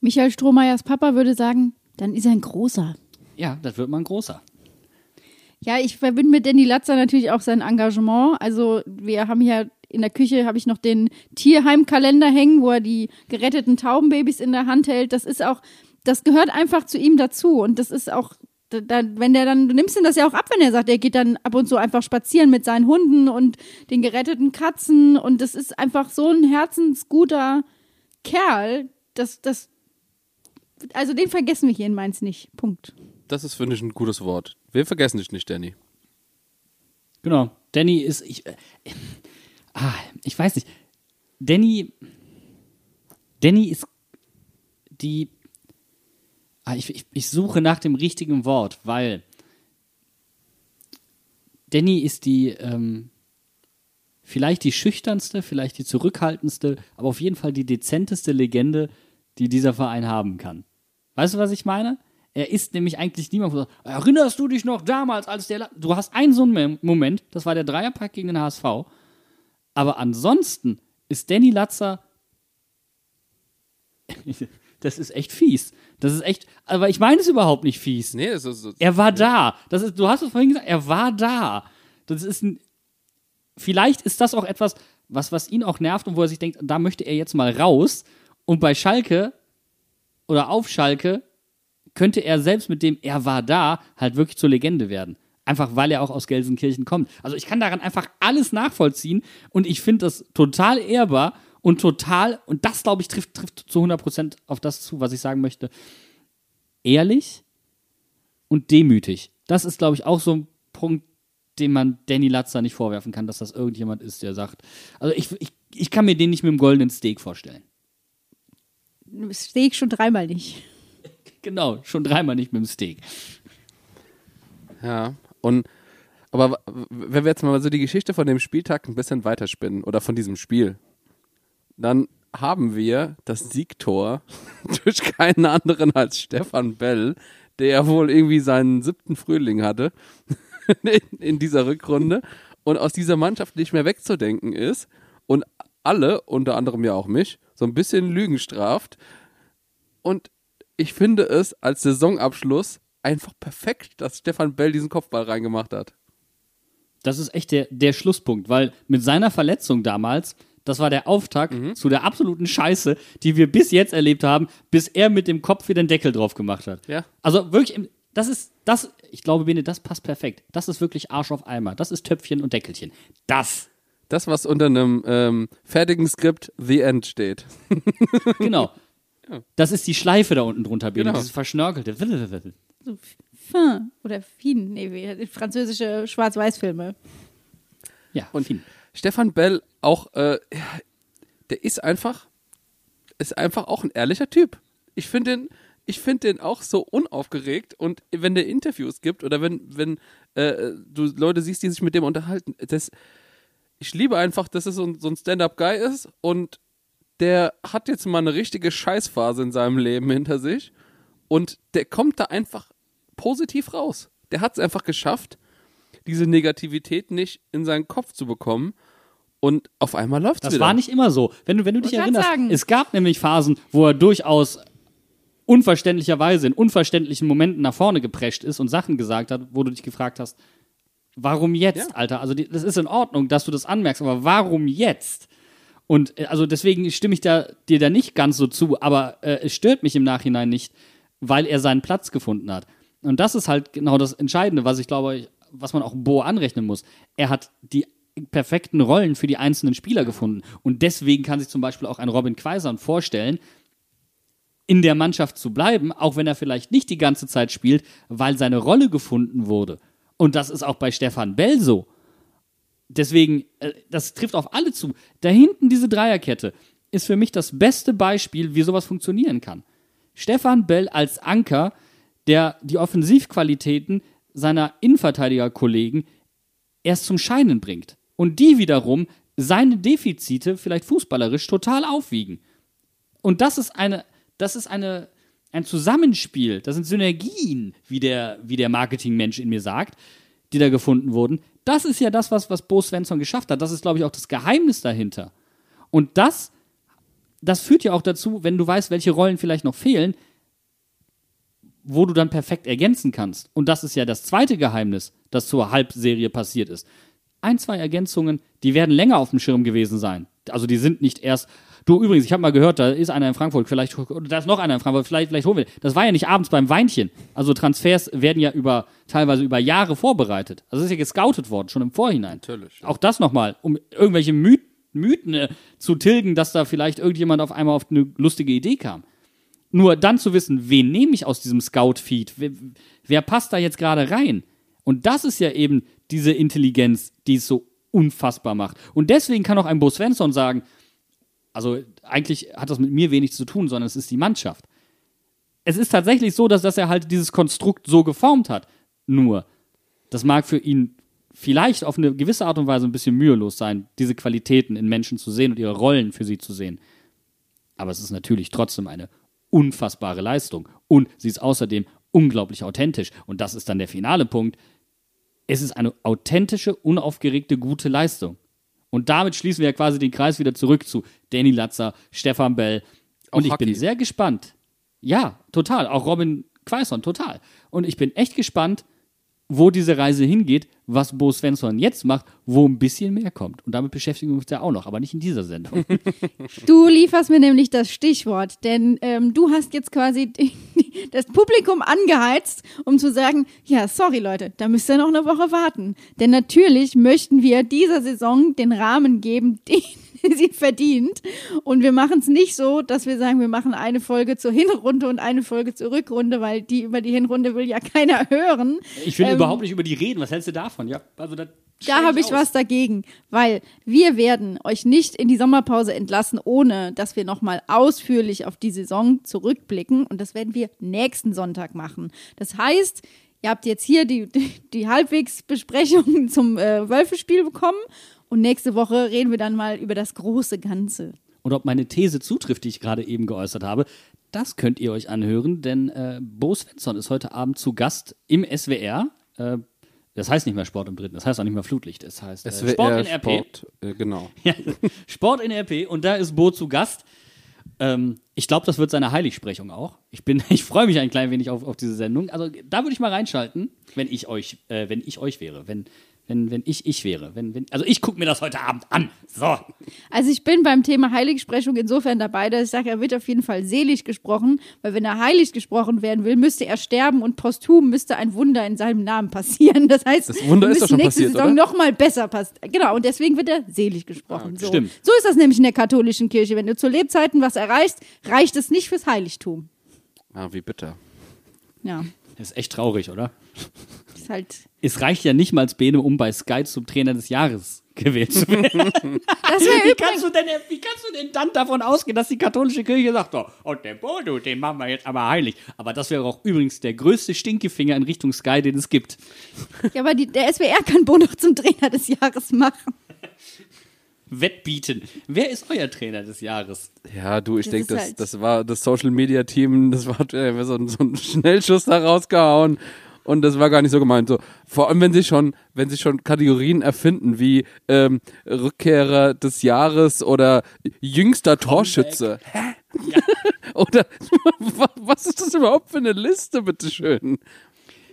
Speaker 1: Michael Strohmeyers Papa würde sagen, dann ist er ein großer.
Speaker 2: Ja, das wird mal ein großer.
Speaker 1: Ja, ich verbinde mit Danny Latzer natürlich auch sein Engagement. Also wir haben hier in der Küche habe ich noch den Tierheimkalender hängen, wo er die geretteten Taubenbabys in der Hand hält. Das ist auch, das gehört einfach zu ihm dazu. Und das ist auch, da, da, wenn der dann, du nimmst ihm das ja auch ab, wenn er sagt, er geht dann ab und zu einfach spazieren mit seinen Hunden und den geretteten Katzen. Und das ist einfach so ein herzensguter Kerl. Das, das, also den vergessen wir hier in Mainz nicht. Punkt.
Speaker 3: Das ist, finde ich, ein gutes Wort. Wir vergessen dich nicht, Danny.
Speaker 2: Genau. Danny ist, ich, äh, ah, ich weiß nicht. Danny, Danny ist die, ich, ich, ich suche nach dem richtigen Wort, weil Danny ist die, ähm, vielleicht die schüchternste, vielleicht die zurückhaltendste, aber auf jeden Fall die dezenteste Legende, die dieser Verein haben kann. Weißt du, was ich meine? Er ist nämlich eigentlich niemand, wo sagt, erinnerst du dich noch damals, als der. La du hast einen so einen Moment, das war der Dreierpack gegen den HSV. Aber ansonsten ist Danny Latzer. das ist echt fies. Das ist echt. Aber ich meine es überhaupt nicht fies.
Speaker 3: Nee, das ist, das
Speaker 2: Er war da. Das ist, du hast es vorhin gesagt, er war da. Das ist ein, vielleicht ist das auch etwas, was, was ihn auch nervt und wo er sich denkt, da möchte er jetzt mal raus. Und bei Schalke oder auf Schalke könnte er selbst mit dem er war da halt wirklich zur Legende werden. Einfach weil er auch aus Gelsenkirchen kommt. Also ich kann daran einfach alles nachvollziehen und ich finde das total ehrbar und total, und das glaube ich trifft, trifft zu 100% auf das zu, was ich sagen möchte, ehrlich und demütig. Das ist glaube ich auch so ein Punkt, den man Danny Latzer nicht vorwerfen kann, dass das irgendjemand ist, der sagt, also ich, ich, ich kann mir den nicht mit dem goldenen Steak vorstellen.
Speaker 1: Steak schon dreimal nicht.
Speaker 2: Genau, schon dreimal nicht mit dem Steak.
Speaker 3: Ja, und aber wenn wir jetzt mal so die Geschichte von dem Spieltag ein bisschen weiterspinnen oder von diesem Spiel, dann haben wir das Siegtor durch keinen anderen als Stefan Bell, der ja wohl irgendwie seinen siebten Frühling hatte in, in dieser Rückrunde und aus dieser Mannschaft nicht mehr wegzudenken ist und alle, unter anderem ja auch mich, so ein bisschen Lügen straft. Und ich finde es als Saisonabschluss einfach perfekt, dass Stefan Bell diesen Kopfball reingemacht hat.
Speaker 2: Das ist echt der, der Schlusspunkt, weil mit seiner Verletzung damals, das war der Auftakt
Speaker 3: Mhm.
Speaker 2: zu der absoluten Scheiße, die wir bis jetzt erlebt haben, bis er mit dem Kopf wieder den Deckel drauf gemacht hat.
Speaker 3: Ja.
Speaker 2: Also wirklich, das ist, das, ich glaube, Bene, das passt perfekt. Das ist wirklich Arsch auf Eimer. Das ist Töpfchen und Deckelchen. Das.
Speaker 3: Das, was unter einem ähm, fertigen Skript The End steht.
Speaker 2: Genau. Das ist die Schleife da unten drunter, Bene,
Speaker 3: Genau.
Speaker 2: dieses verschnörkelte.
Speaker 1: Fin oder Fin, nee, wie- französische Schwarz-Weiß-Filme.
Speaker 2: Ja, und ihn.
Speaker 3: Stefan Bell auch, äh, der ist einfach, ist einfach auch ein ehrlicher Typ. Ich finde den, ich finde den auch so unaufgeregt und wenn der Interviews gibt oder wenn, wenn äh, du Leute siehst, die sich mit dem unterhalten, das, ich liebe einfach, dass es so so ein Stand-up-Guy ist und der hat jetzt mal eine richtige Scheißphase in seinem Leben hinter sich und der kommt da einfach positiv raus. Der hat es einfach geschafft, diese Negativität nicht in seinen Kopf zu bekommen und auf einmal läuft es
Speaker 2: Das
Speaker 3: wieder.
Speaker 2: war nicht immer so. Wenn du, wenn du dich erinnerst,
Speaker 1: sagen.
Speaker 2: es gab nämlich Phasen, wo er durchaus unverständlicherweise in unverständlichen Momenten nach vorne geprescht ist und Sachen gesagt hat, wo du dich gefragt hast, warum jetzt,
Speaker 3: Ja.
Speaker 2: Alter? Also die, das ist in Ordnung, dass du das anmerkst, aber warum jetzt? Und äh, also deswegen stimme ich da, dir da nicht ganz so zu, aber äh, es stört mich im Nachhinein nicht, weil er seinen Platz gefunden hat. Und das ist halt genau das Entscheidende, was ich glaube, was man auch Bo anrechnen muss. Er hat die perfekten Rollen für die einzelnen Spieler gefunden. Und deswegen kann sich zum Beispiel auch ein Robin Quaison vorstellen, in der Mannschaft zu bleiben, auch wenn er vielleicht nicht die ganze Zeit spielt, weil seine Rolle gefunden wurde. Und das ist auch bei Stefan Bell so. Deswegen, äh, das trifft auf alle zu. Da hinten diese Dreierkette ist für mich das beste Beispiel, wie sowas funktionieren kann. Stefan Bell als Anker, der die Offensivqualitäten seiner Innenverteidigerkollegen erst zum Scheinen bringt. Und die wiederum seine Defizite vielleicht fußballerisch total aufwiegen. Und das ist eine, das ist eine, ein Zusammenspiel, das sind Synergien, wie der, wie der Marketingmensch in mir sagt, die da gefunden wurden. Das ist ja das, was, was Bo Svensson geschafft hat. Das ist, glaube ich, auch das Geheimnis dahinter. Und das, das führt ja auch dazu, wenn du weißt, welche Rollen vielleicht noch fehlen, wo du dann perfekt ergänzen kannst. Und das ist ja das zweite Geheimnis, das zur Halbserie passiert ist. Ein, zwei Ergänzungen, die werden länger auf dem Schirm gewesen sein. Also die sind nicht erst. Du übrigens, ich habe mal gehört, da ist einer in Frankfurt, vielleicht, oder da ist noch einer in Frankfurt, vielleicht, vielleicht holen wir. Das war ja nicht abends beim Weinchen. Also Transfers werden ja über teilweise über Jahre vorbereitet. Also es ist ja gescoutet worden, schon im Vorhinein.
Speaker 3: Natürlich.
Speaker 2: Auch das nochmal, um irgendwelche My Mythen äh, zu tilgen, dass da vielleicht irgendjemand auf einmal auf eine lustige Idee kam. Nur dann zu wissen, wen nehme ich aus diesem Scout-Feed? Wer, wer passt da jetzt gerade rein? Und das ist ja eben diese Intelligenz, die es so unfassbar macht. Und deswegen kann auch ein Bo Svensson sagen, also eigentlich hat das mit mir wenig zu tun, sondern es ist die Mannschaft. Es ist tatsächlich so, dass, dass er halt dieses Konstrukt so geformt hat. Nur, das mag für ihn vielleicht auf eine gewisse Art und Weise ein bisschen mühelos sein, diese Qualitäten in Menschen zu sehen und ihre Rollen für sie zu sehen. Aber es ist natürlich trotzdem eine unfassbare Leistung. Und sie ist außerdem unglaublich authentisch. Und das ist dann der finale Punkt. Es ist eine authentische, unaufgeregte, gute Leistung. Und damit schließen wir ja quasi den Kreis wieder zurück zu Danny Latzer, Stefan Bell. Und
Speaker 3: Auch
Speaker 2: ich
Speaker 3: Haki.
Speaker 2: bin sehr gespannt. Ja, total. Auch Robin Quaison, total. Und ich bin echt gespannt, wo diese Reise hingeht, was Bo Svensson jetzt macht, wo ein bisschen mehr kommt. Und damit beschäftigen wir uns ja auch noch, aber nicht in dieser Sendung.
Speaker 1: Du lieferst mir nämlich das Stichwort, denn ähm, du hast jetzt quasi das Publikum angeheizt, um zu sagen, ja, sorry Leute, da müsst ihr noch eine Woche warten. Denn natürlich möchten wir dieser Saison den Rahmen geben, den sie verdient. Und wir machen es nicht so, dass wir sagen, wir machen eine Folge zur Hinrunde und eine Folge zur Rückrunde, weil die über die Hinrunde will ja keiner hören.
Speaker 2: Ich will
Speaker 1: Ähm,
Speaker 2: überhaupt nicht über die reden. Was hältst du davon? Ja, also da
Speaker 1: Da habe ich was dagegen, weil wir werden euch nicht in die Sommerpause entlassen, ohne dass wir nochmal ausführlich auf die Saison zurückblicken. Und das werden wir nächsten Sonntag machen. Das heißt, ihr habt jetzt hier die, die, die Halbwegsbesprechung zum äh, Wölfespiel bekommen. Und nächste Woche reden wir dann mal über das große Ganze.
Speaker 2: Und ob meine These zutrifft, die ich gerade eben geäußert habe, das könnt ihr euch anhören, denn äh, Bo Svensson ist heute Abend zu Gast im SWR. Äh, das heißt nicht mehr Sport im Dritten, das heißt auch nicht mehr Flutlicht, das heißt äh,
Speaker 3: SWR
Speaker 2: Sport in RP.
Speaker 3: Sport, äh, genau.
Speaker 2: Ja, Sport in RP und da ist Bo zu Gast. Ähm, ich glaube, das wird seine Heiligsprechung auch. Ich bin, ich freue mich ein klein wenig auf, auf diese Sendung. Also da würde ich mal reinschalten, wenn ich euch, äh, wenn ich euch wäre, wenn, wenn, wenn ich ich wäre. Wenn, wenn, also ich gucke mir das heute Abend an. So.
Speaker 1: Also ich bin beim Thema Heiligsprechung insofern dabei, dass ich sage, er wird auf jeden Fall selig gesprochen, weil wenn er heilig gesprochen werden will, müsste er sterben und posthum müsste ein Wunder in seinem Namen passieren. Das heißt,
Speaker 3: Das Wunder ist schon
Speaker 1: nächste
Speaker 3: passiert,
Speaker 1: Saison
Speaker 3: oder?
Speaker 1: noch mal besser passt. Genau, und deswegen wird er selig gesprochen. so.
Speaker 2: stimmt.
Speaker 1: so ist das nämlich in der katholischen Kirche. Wenn du zu Lebzeiten was erreichst, reicht es nicht fürs Heiligtum.
Speaker 3: Ah, wie bitter.
Speaker 1: Ja,
Speaker 2: Das ist echt traurig, oder?
Speaker 1: ist halt.
Speaker 2: Es reicht ja nicht mal als Bene, um bei Sky zum Trainer des Jahres gewählt zu werden.
Speaker 1: Das
Speaker 2: Wie kannst, du denn, wie kannst du denn dann davon ausgehen, dass die katholische Kirche sagt, oh, und der Bodo, den machen wir jetzt aber heilig. Aber das wäre auch übrigens der größte Stinkefinger in Richtung Sky, den es gibt.
Speaker 1: Ja, aber die, der SWR kann Bo noch zum Trainer des Jahres machen.
Speaker 2: Wettbieten. Wer ist euer Trainer des Jahres?
Speaker 3: Ja, du, ich denke, das,
Speaker 1: halt-
Speaker 3: das war das Social Media Team, das war äh, so, ein- so ein Schnellschuss da rausgehauen. Und das war gar nicht so gemeint. So, vor allem, wenn sie schon, wenn sie schon Kategorien erfinden wie ähm, Rückkehrer des Jahres oder jüngster Torschütze. Hä? oder wa- was ist das überhaupt für eine Liste, bitteschön?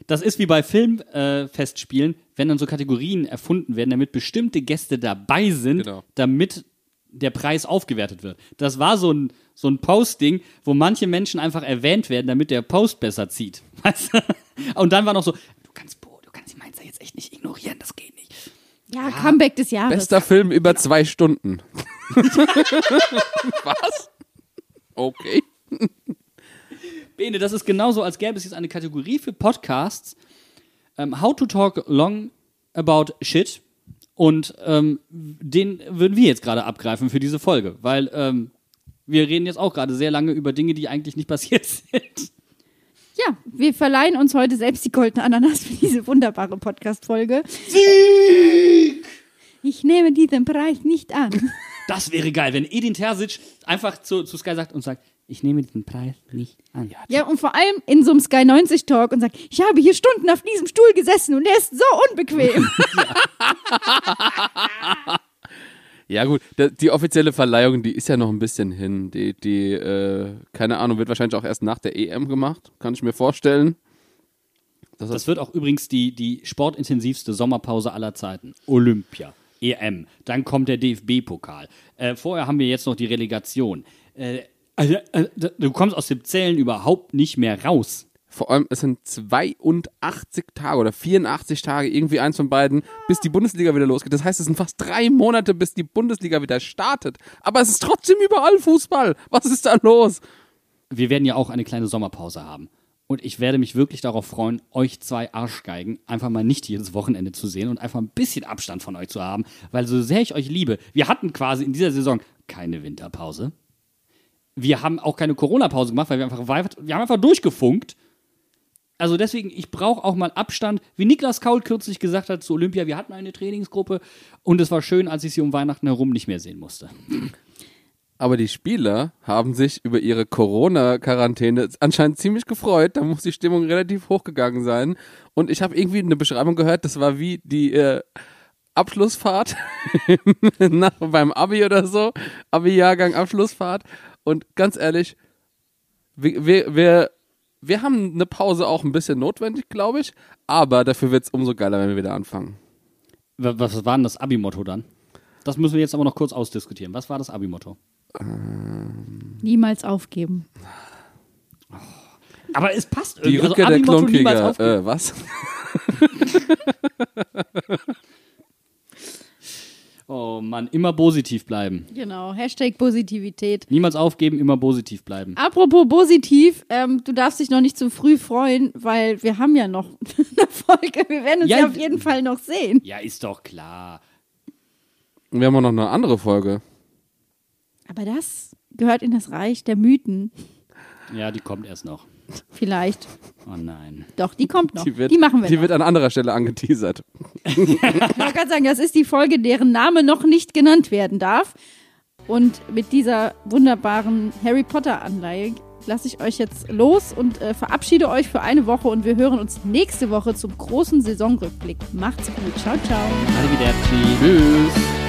Speaker 2: Das ist wie bei Filmfestspielen, äh, wenn dann so Kategorien erfunden werden, damit bestimmte Gäste dabei sind,
Speaker 3: Genau.
Speaker 2: damit der Preis aufgewertet wird. Das war so ein, so ein Posting, wo manche Menschen einfach erwähnt werden, damit der Post besser zieht. Weißt du? Und dann war noch so, du kannst Bo, du kannst die Mainzer jetzt echt nicht ignorieren, das geht nicht.
Speaker 1: Ja, Comeback des Jahres.
Speaker 3: Bester Film über zwei Stunden. was? Okay.
Speaker 2: Bene, das ist genauso, als gäbe es jetzt eine Kategorie für Podcasts. Ähm, how to talk long about shit. Und ähm, den würden wir jetzt gerade abgreifen für diese Folge, weil ähm, wir reden jetzt auch gerade sehr lange über Dinge, die eigentlich nicht passiert sind.
Speaker 1: Ja, wir verleihen uns heute selbst die goldene Ananas für diese wunderbare Podcast-Folge. Ich nehme diesen Preis nicht an.
Speaker 2: Das wäre geil, wenn Edin Terzic einfach zu, zu Sky sagt und sagt, ich nehme den Preis nicht an.
Speaker 1: Ja, und vor allem in so einem Sky 90 Talk und sagt, ich habe hier Stunden auf diesem Stuhl gesessen und der ist so unbequem.
Speaker 3: Ja gut, da- die offizielle Verleihung, die ist ja noch ein bisschen hin. Die, die äh, keine Ahnung, wird wahrscheinlich auch erst nach der EM gemacht, kann ich mir vorstellen.
Speaker 2: Das wird auch übrigens die, die sportintensivste Sommerpause aller Zeiten. Olympia, EM, dann kommt der DFB-Pokal. Äh, vorher haben wir jetzt noch die Relegation. Äh, also, äh, du kommst aus dem Zählen überhaupt nicht mehr raus.
Speaker 3: Vor allem, es sind 82 Tage oder 84 Tage, irgendwie eins von beiden, bis die Bundesliga wieder losgeht. Das heißt, es sind fast drei Monate, bis die Bundesliga wieder startet. Aber es ist trotzdem überall Fußball. Was ist da los?
Speaker 2: Wir werden ja auch eine kleine Sommerpause haben. Und ich werde mich wirklich darauf freuen, euch zwei Arschgeigen einfach mal nicht jedes Wochenende zu sehen und einfach ein bisschen Abstand von euch zu haben. Weil so sehr ich euch liebe, wir hatten quasi in dieser Saison keine Winterpause. Wir haben auch keine Corona-Pause gemacht, weil wir einfach, wir haben einfach durchgefunkt. Also deswegen, ich brauche auch mal Abstand. Wie Niklas Kaul kürzlich gesagt hat zu Olympia, wir hatten eine Trainingsgruppe und es war schön, als ich sie um Weihnachten herum nicht mehr sehen musste.
Speaker 3: Aber die Spieler haben sich über ihre Corona-Quarantäne anscheinend ziemlich gefreut. Da muss die Stimmung relativ hochgegangen sein. Und ich habe irgendwie eine Beschreibung gehört, das war wie die äh, Abschlussfahrt beim Abi oder so. Abi-Jahrgang, Abschlussfahrt. Und ganz ehrlich, wir, wir, wir, wir haben eine Pause auch ein bisschen notwendig, glaube ich. Aber dafür wird es umso geiler, wenn wir wieder anfangen.
Speaker 2: Wa- Was war denn das Abi-Motto dann? Das müssen wir jetzt aber noch kurz ausdiskutieren. Was war das Abi-Motto?
Speaker 1: Niemals aufgeben.
Speaker 2: Aber es passt
Speaker 3: Die
Speaker 2: irgendwie. Also
Speaker 3: Rückkehr der
Speaker 2: Abi-Motto niemals
Speaker 3: Klonkrieger. Äh, was?
Speaker 2: Oh Mann, immer positiv bleiben.
Speaker 1: Genau, Hashtag Positivität.
Speaker 2: Niemals aufgeben, immer positiv bleiben.
Speaker 1: Apropos positiv, ähm, du darfst dich noch nicht zu früh freuen, weil wir haben ja noch eine Folge. Wir werden uns
Speaker 2: Ja,
Speaker 1: ja, auf jeden Fall noch sehen.
Speaker 2: Ja, ist doch klar.
Speaker 3: Und wir haben auch noch eine andere Folge.
Speaker 1: Aber das gehört in das Reich der Mythen.
Speaker 2: Ja, die kommt erst noch.
Speaker 1: Vielleicht.
Speaker 2: Oh nein.
Speaker 1: Doch, die kommt noch.
Speaker 3: Die, wird,
Speaker 1: die machen wir
Speaker 3: Die
Speaker 1: noch.
Speaker 3: wird an anderer Stelle angeteasert.
Speaker 1: Ich wollte gerade sagen, das ist die Folge, deren Name noch nicht genannt werden darf. Und mit dieser wunderbaren Harry Potter-Anleihe lasse ich euch jetzt los und äh, verabschiede euch für eine Woche und wir hören uns nächste Woche zum großen Saisonrückblick. Macht's gut. Ciao, ciao.
Speaker 2: Arrivederci.
Speaker 3: Tschüss.